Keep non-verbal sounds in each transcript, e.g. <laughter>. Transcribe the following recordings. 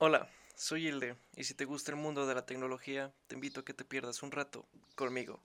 Hola, soy Hilde y si te gusta el mundo de la tecnología, te invito a que te pierdas un rato conmigo.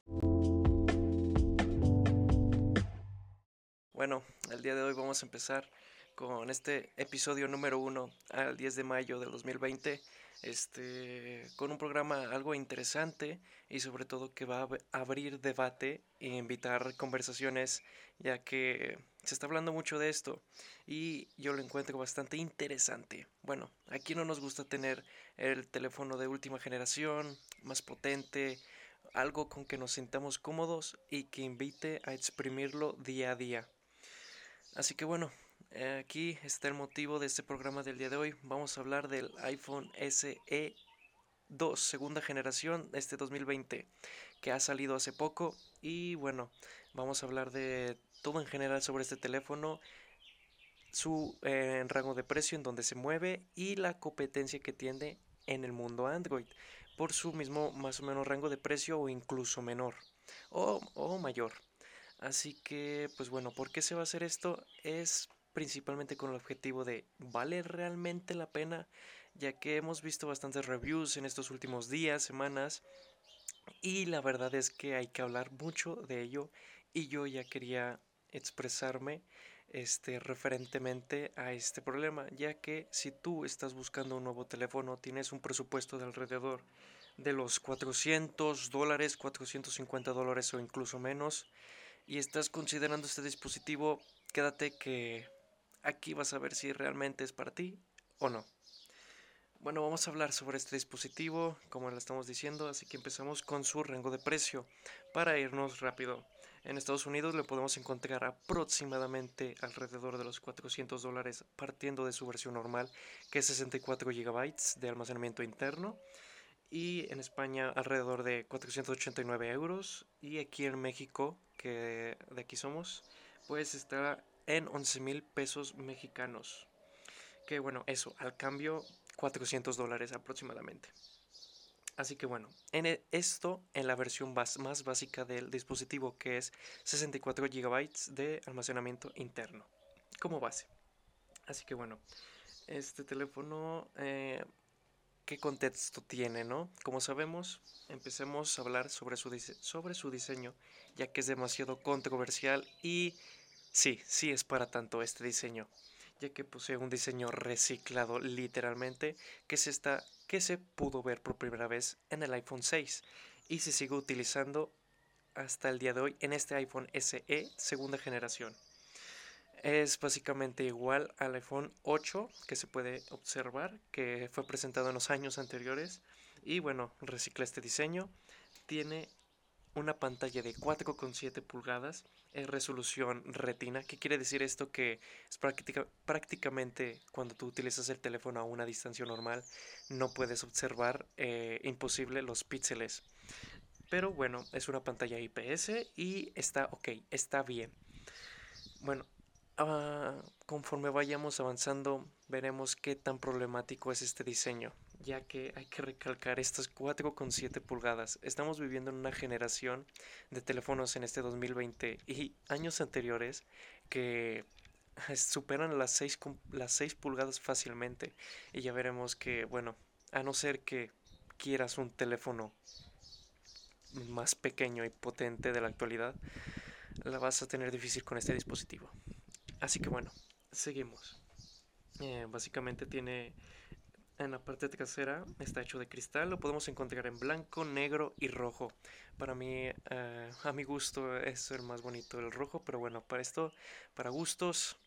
Bueno, el día de hoy vamos a empezar con este episodio número uno al 10 de mayo del 2020, este, con un programa algo interesante y sobre todo que va a abrir debate e invitar conversaciones, ya que se está hablando mucho de esto y yo lo encuentro bastante interesante. Bueno, aquí no nos gusta tener el teléfono de última generación, más potente, algo con que nos sintamos cómodos y que invite a exprimirlo día a día. Así que bueno, aquí está el motivo de este programa del día de hoy. Vamos a hablar del iPhone SE 2, segunda generación, este 2020, que ha salido hace poco. Y bueno, vamos a hablar de todo en general sobre este teléfono, su eh, rango de precio en donde se mueve y la competencia que tiene en el mundo Android, por su mismo más o menos rango de precio o incluso menor o, o mayor. Así que, pues bueno, ¿por qué se va a hacer esto? Es principalmente con el objetivo de ¿vale realmente la pena? Ya que hemos visto bastantes reviews en estos últimos días, semanas, y la verdad es que hay que hablar mucho de ello y yo ya quería expresarme este referentemente a este problema, ya que si tú estás buscando un nuevo teléfono, tienes un presupuesto de alrededor de los 400 dólares, 450 dólares o incluso menos, y estás considerando este dispositivo, quédate que aquí vas a ver si realmente es para ti o no. Bueno, vamos a hablar sobre este dispositivo, como lo estamos diciendo, así que empezamos con su rango de precio para irnos rápido. En Estados Unidos le podemos encontrar aproximadamente alrededor de los 400 dólares partiendo de su versión normal, que es 64 GB de almacenamiento interno y en España alrededor de 489 euros y aquí en México, que de aquí somos, pues está en 11 mil pesos mexicanos. Que bueno, eso, al cambio 400 dólares aproximadamente. Así que bueno, en e, esto en la versión más básica del dispositivo que es 64 GB de almacenamiento interno como base. Así que bueno, este teléfono eh, qué contexto tiene, ¿no? Como sabemos, empecemos a hablar sobre su, sobre su diseño, ya que es demasiado controversial y sí, sí es para tanto este diseño, que posee un diseño reciclado literalmente que se, está, que se pudo ver por primera vez en el iPhone 6 y se sigue utilizando hasta el día de hoy en este iPhone SE segunda generación. Es básicamente igual al iPhone 8 que se puede observar que fue presentado en los años anteriores y bueno recicla este diseño. Tiene una pantalla de 4,7 pulgadas en resolución retina. ¿Qué quiere decir esto? Que es prácticamente cuando tú utilizas el teléfono a una distancia normal no puedes observar eh, imposible los píxeles. Pero bueno, es una pantalla IPS y está ok, está bien. Bueno, Ah, conforme vayamos avanzando, veremos qué tan problemático es este diseño, ya que hay que recalcar estas 4,7 pulgadas. Estamos viviendo en una generación de teléfonos en este 2020 y años anteriores que <laughs> superan las 6, las 6 pulgadas fácilmente. Y ya veremos que, bueno, a no ser que quieras un teléfono más pequeño y potente de la actualidad, la vas a tener difícil con este dispositivo. Así que bueno, seguimos. Eh, básicamente tiene en la parte trasera, está hecho de cristal, lo podemos encontrar en blanco, negro y rojo. Para mí, eh, a mi gusto, es el más bonito el rojo, pero bueno, para esto, para gustos,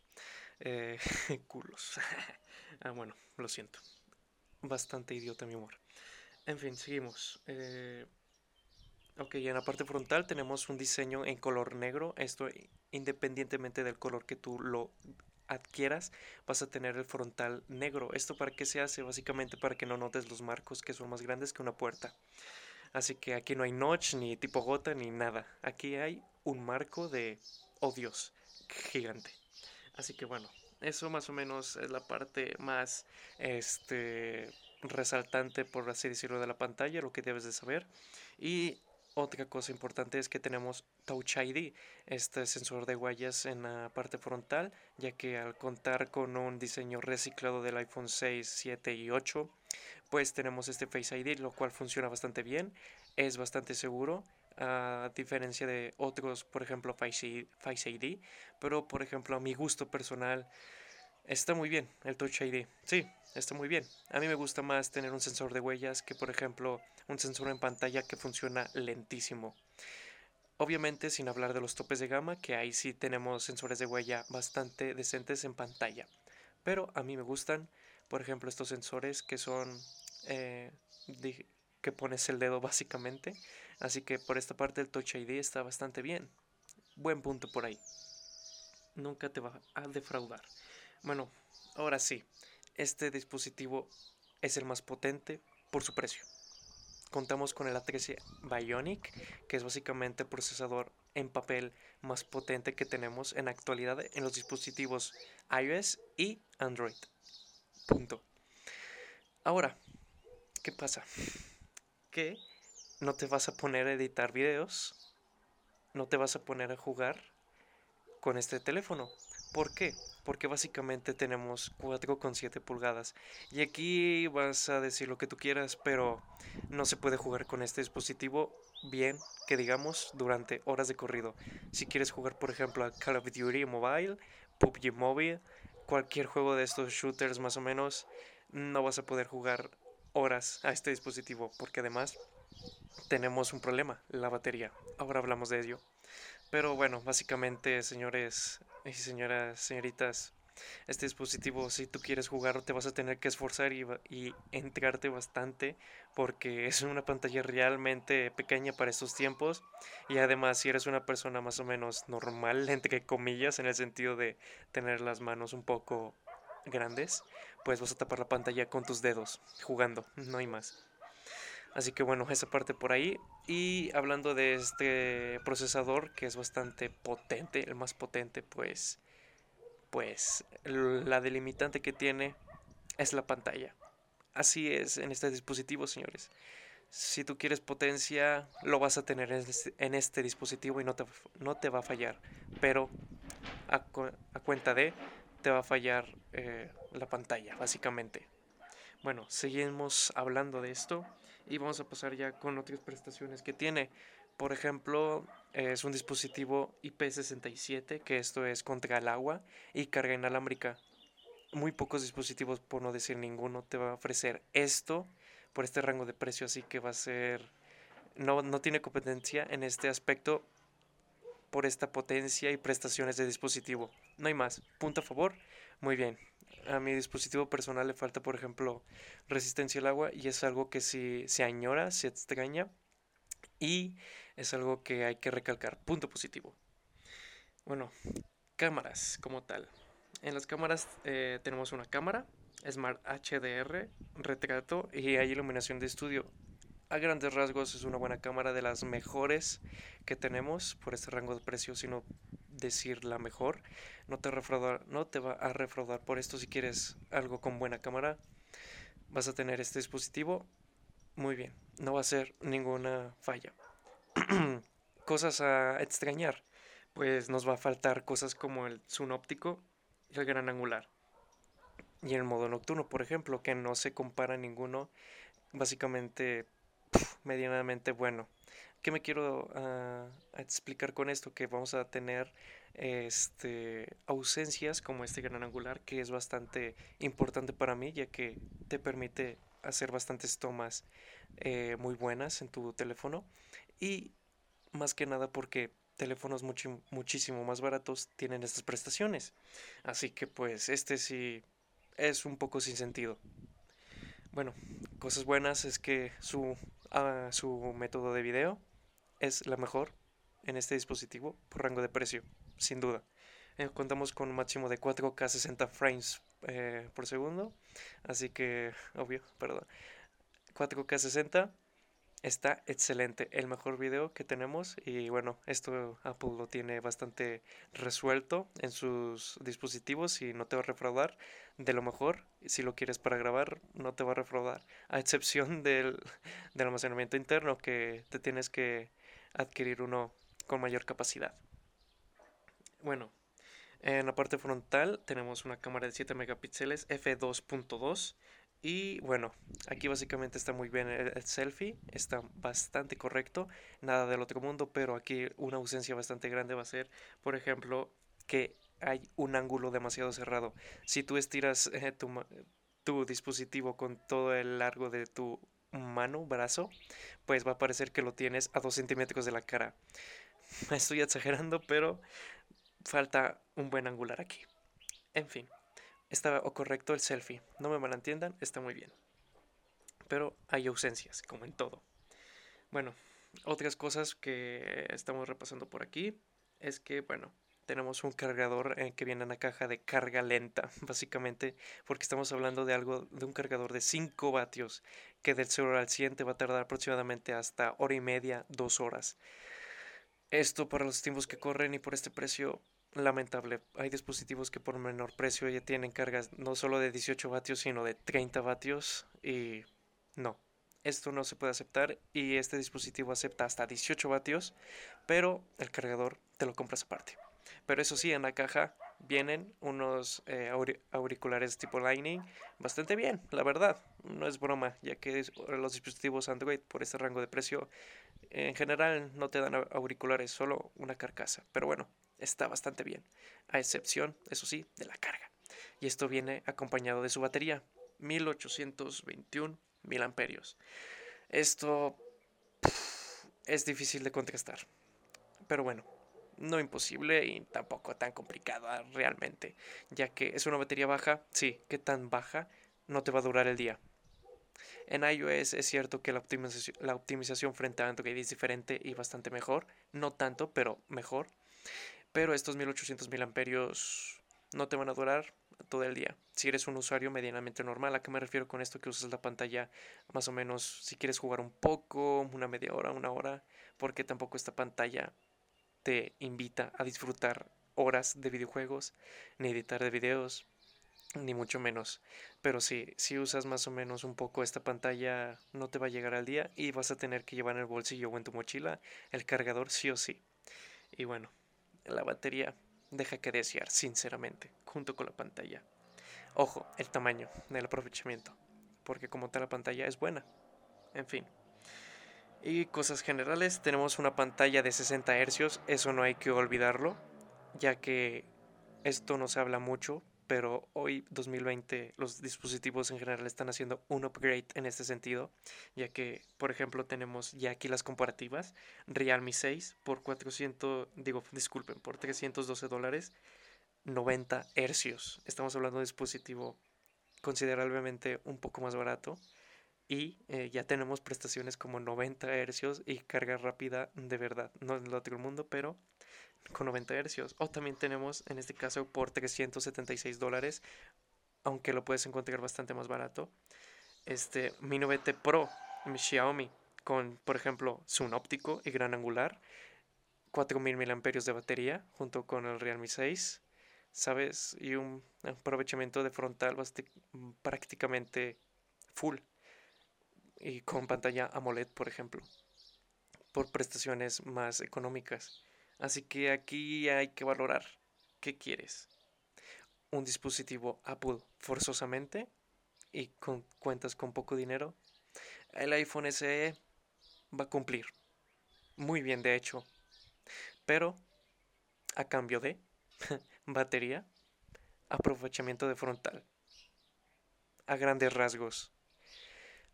eh, <laughs> culos. <laughs> ah, bueno, lo siento. Bastante idiota mi humor. En fin, seguimos. Ok, en la parte frontal tenemos un diseño en color negro. Esto independientemente del color que tú lo adquieras, vas a tener el frontal negro. ¿Esto para qué se hace? Básicamente para que no notes los marcos que son más grandes que una puerta. Así que aquí no hay notch, ni tipo gota, ni nada. Aquí hay un marco de, oh Dios, gigante. Así que bueno, eso más o menos es la parte más este, resaltante, por así decirlo, de la pantalla, lo que debes de saber. Y otra cosa importante es que tenemos Touch ID, este sensor de huellas en la parte frontal, ya que al contar con un diseño reciclado del iPhone 6, 7 y 8, pues tenemos este Face ID, lo cual funciona bastante bien, es bastante seguro, a diferencia de otros, por ejemplo, Face ID, pero por ejemplo a mi gusto personal está muy bien el Touch ID, sí, está muy bien. A mí me gusta más tener un sensor de huellas que por ejemplo un sensor en pantalla que funciona lentísimo. Obviamente sin hablar de los topes de gama, que ahí sí tenemos sensores de huella bastante decentes en pantalla. Pero a mí me gustan, por ejemplo, estos sensores que son eh, que pones el dedo <laughs> básicamente. Así que por esta parte el Touch ID está bastante bien. Buen punto por ahí. Nunca te va a defraudar. Bueno, ahora sí, este dispositivo es el más potente por su precio contamos con el A13 Bionic, que es básicamente el procesador en papel más potente que tenemos en la actualidad en los dispositivos iOS y Android. Punto. Ahora, ¿qué pasa? Que no te vas a poner a editar videos, no te vas a poner a jugar con este teléfono. ¿Por qué? Porque básicamente tenemos 4,7 pulgadas. Y aquí vas a decir lo que tú quieras, pero no se puede jugar con este dispositivo bien, que digamos, durante horas de corrido. Si quieres jugar, por ejemplo, a Call of Duty Mobile, PUBG Mobile, cualquier juego de estos shooters más o menos, no vas a poder jugar horas a este dispositivo, porque además tenemos un problema, la batería. Ahora hablamos de ello. Pero bueno, básicamente, señores y señoras, señoritas, este dispositivo, si tú quieres jugar, te vas a tener que esforzar y, y entregarte bastante porque es una pantalla realmente pequeña para estos tiempos y además si eres una persona más o menos normal, entre comillas, en el sentido de tener las manos un poco grandes, pues vas a tapar la pantalla con tus dedos jugando, no hay más. Así que bueno, esa parte por ahí. Y hablando de este procesador que es bastante potente, el más potente, pues, pues la delimitante que tiene es la pantalla. Así es en este dispositivo, señores. Si tú quieres potencia, lo vas a tener en este, este dispositivo y no te, no te va a fallar. Pero a, cuenta de, te va a fallar eh, la pantalla, básicamente. Bueno, seguimos hablando de esto y vamos a pasar ya con otras prestaciones que tiene. Por ejemplo, es un dispositivo IP67, que esto es contra el agua y carga inalámbrica. Muy pocos dispositivos, por no decir ninguno, te va a ofrecer esto por este rango de precio, así que va a ser... No, no tiene competencia en este aspecto por esta potencia y prestaciones de dispositivo. No hay más. Punto a favor. Muy bien a mi dispositivo personal le falta, por ejemplo, resistencia al agua y es algo que si se añora, se extraña y es algo que hay que recalcar. Punto positivo. Bueno, cámaras como tal. En las cámaras eh, tenemos una cámara, Smart HDR, retrato y hay iluminación de estudio. A grandes rasgos es una buena cámara de las mejores que tenemos por este rango de precio, sino decir la mejor. No te, no te va a refraudar por esto si quieres algo con buena cámara. Vas a tener este dispositivo. Muy bien, no va a ser ninguna falla. <clears throat> cosas a extrañar. Pues nos va a faltar cosas como el zoom óptico y el gran angular. Y el modo nocturno, por ejemplo, que no se compara ninguno. Básicamente, medianamente bueno. ¿Qué me quiero ah, explicar con esto? Que vamos a tener este, ausencias como este gran angular que es bastante importante para mí ya que te permite hacer bastantes tomas eh, muy buenas en tu teléfono y más que nada porque teléfonos muchísimo más baratos tienen estas prestaciones así que pues este sí es un poco sin sentido bueno cosas buenas es que su, ah, su método de video es la mejor en este dispositivo por rango de precio, sin duda. Eh, contamos con un máximo de 4K 60 frames eh, por segundo, así que, obvio, perdón. 4K 60 está excelente, el mejor video que tenemos y bueno, esto Apple lo tiene bastante resuelto en sus dispositivos y no te va a refraudar de lo mejor. Si lo quieres para grabar, no te va a refraudar, a excepción del, del almacenamiento interno que te tienes que adquirir uno con mayor capacidad. Bueno, en la parte frontal tenemos una cámara de 7 megapíxeles f2.2 y bueno, aquí básicamente está muy bien el, selfie, está bastante correcto, nada del otro mundo, pero aquí una ausencia bastante grande va a ser, por ejemplo, que hay un ángulo demasiado cerrado. Si tú estiras eh, tu, tu dispositivo con todo el largo de tu mano, brazo, pues va a parecer que lo tienes a 2 centímetros de la cara. <laughs> Estoy exagerando, pero falta un buen angular aquí. En fin, está correcto el selfie. No me malentiendan, está muy bien. Pero hay ausencias, como en todo. Bueno, otras cosas que estamos repasando por aquí es que, bueno, tenemos un cargador eh, que viene en la caja de carga lenta, <laughs> básicamente, porque estamos hablando de algo, de un cargador de 5 vatios, que del 0 al 100 va a tardar aproximadamente hasta hora y media, dos horas. Esto para los tiempos que corren y por este precio lamentable. Hay dispositivos que por menor precio ya tienen cargas no solo de 18 vatios, sino de 30 vatios y no. Esto no se puede aceptar y este dispositivo acepta hasta 18 vatios, pero el cargador te lo compras aparte. Pero eso sí, en la caja vienen unos eh, auriculares tipo Lightning bastante bien, la verdad. No es broma, ya que los dispositivos Android por este rango de precio en general no te dan auriculares, solo una carcasa. Pero bueno, está bastante bien, a excepción, eso sí, de la carga. Y esto viene acompañado de su batería, 1821 mil amperios. Esto es difícil de contrastar, pero bueno, no imposible y tampoco tan complicado ah, realmente, ya que es una batería baja, sí, que tan baja no te va a durar el día. En iOS es cierto que la optimización, la optimización frente a Android es diferente y bastante mejor, no tanto, pero mejor. Pero estos 1800 mil amperios no te van a durar todo el día. Si eres un usuario medianamente normal, ¿a qué me refiero con esto? Que usas la pantalla más o menos si quieres jugar un poco, una media hora, una hora, porque tampoco esta pantalla te invita a disfrutar horas de videojuegos, ni editar de videos, ni mucho menos. Pero sí, si usas más o menos un poco esta pantalla, no te va a llegar al día y vas a tener que llevar en el bolsillo o en tu mochila el cargador sí o sí. Y bueno, la batería deja que desear, sinceramente, junto con la pantalla. Ojo, el tamaño del aprovechamiento, porque como tal la pantalla es buena. En fin. Y cosas generales, tenemos una pantalla de 60 Hz, eso no hay que olvidarlo, ya que esto no se habla mucho, pero hoy 2020 los dispositivos en general están haciendo un upgrade en este sentido, ya que por ejemplo tenemos ya aquí las comparativas, Realme 6 por 400, digo, disculpen, por 312 dólares, 90 hercios. Estamos hablando de un dispositivo considerablemente un poco más barato y eh, ya tenemos prestaciones como 90 hercios y carga rápida de verdad, no en el otro mundo, pero con 90 hercios. O también tenemos, en este caso, por 376 dólares, aunque lo puedes encontrar bastante más barato, este Mi 9T Pro, mi Xiaomi, con, por ejemplo, zoom óptico y gran angular, 4000 mAh de batería, junto con el Realme 6, ¿sabes? Y un aprovechamiento de frontal prácticamente full, y con pantalla AMOLED, por ejemplo, por prestaciones más económicas. Así que aquí hay que valorar qué quieres. Un dispositivo Apple forzosamente y con cuentas con poco dinero. El iPhone SE va a cumplir. Muy bien, de hecho. Pero a cambio de <laughs> batería, aprovechamiento de frontal. A grandes rasgos.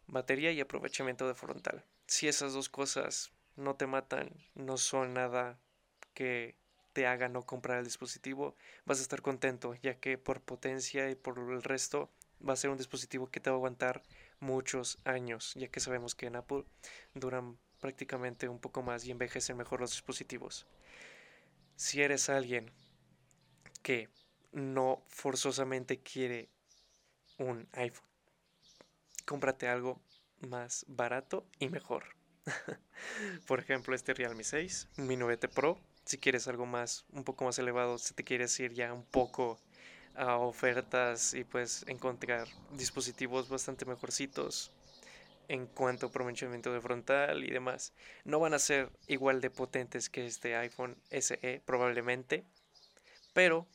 Batería y aprovechamiento de frontal. Si esas dos cosas no te matan, no son nada que te haga no comprar el dispositivo, vas a estar contento, ya que por potencia y por el resto va a ser un dispositivo que te va a aguantar muchos años, ya que sabemos que en Apple duran prácticamente un poco más y envejecen mejor los dispositivos. Si eres alguien que no forzosamente quiere un iPhone, cómprate algo más barato y mejor. <laughs> Por ejemplo, este Realme 6, Mi 9T Pro, si quieres algo más, un poco más elevado, si te quieres ir ya un poco a ofertas y pues encontrar dispositivos bastante mejorcitos, en cuanto a aprovechamiento de frontal y demás. No van a ser igual de potentes que este iPhone SE probablemente, pero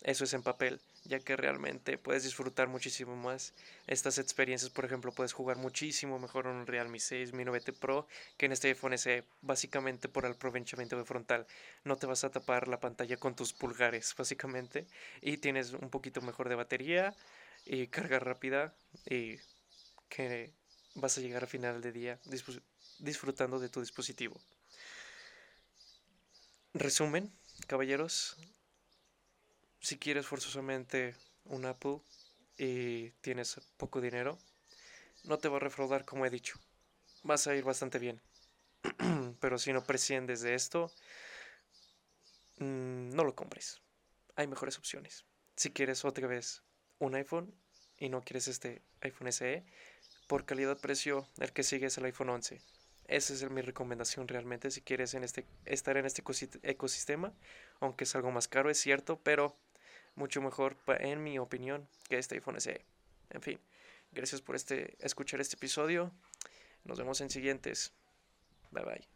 eso es en papel, ya que realmente puedes disfrutar muchísimo más estas experiencias. Por ejemplo, puedes jugar muchísimo mejor un Realme 6, Mi 9T Pro que en este iPhone SE, básicamente por el aprovechamiento de frontal. No te vas a tapar la pantalla con tus pulgares, básicamente, y tienes un poquito mejor de batería y carga rápida y que vas a llegar a final de día disfrutando de tu dispositivo. Resumen, caballeros, si quieres forzosamente un Apple y tienes poco dinero, no te va a refraudar como he dicho. Vas a ir bastante bien. <clears throat> Pero si no presciendes de esto, mm, no lo compres. Hay mejores opciones. Si quieres otra vez un iPhone y no quieres este iPhone SE, por calidad-precio, el que sigue es el iPhone 11. Esa es mi recomendación realmente si quieres en este, estar en este ecosistema, aunque es algo más caro, es cierto, pero mucho mejor, en mi opinión, que este iPhone SE. En fin, gracias por este, escuchar este episodio. Nos vemos en siguientes. Bye bye.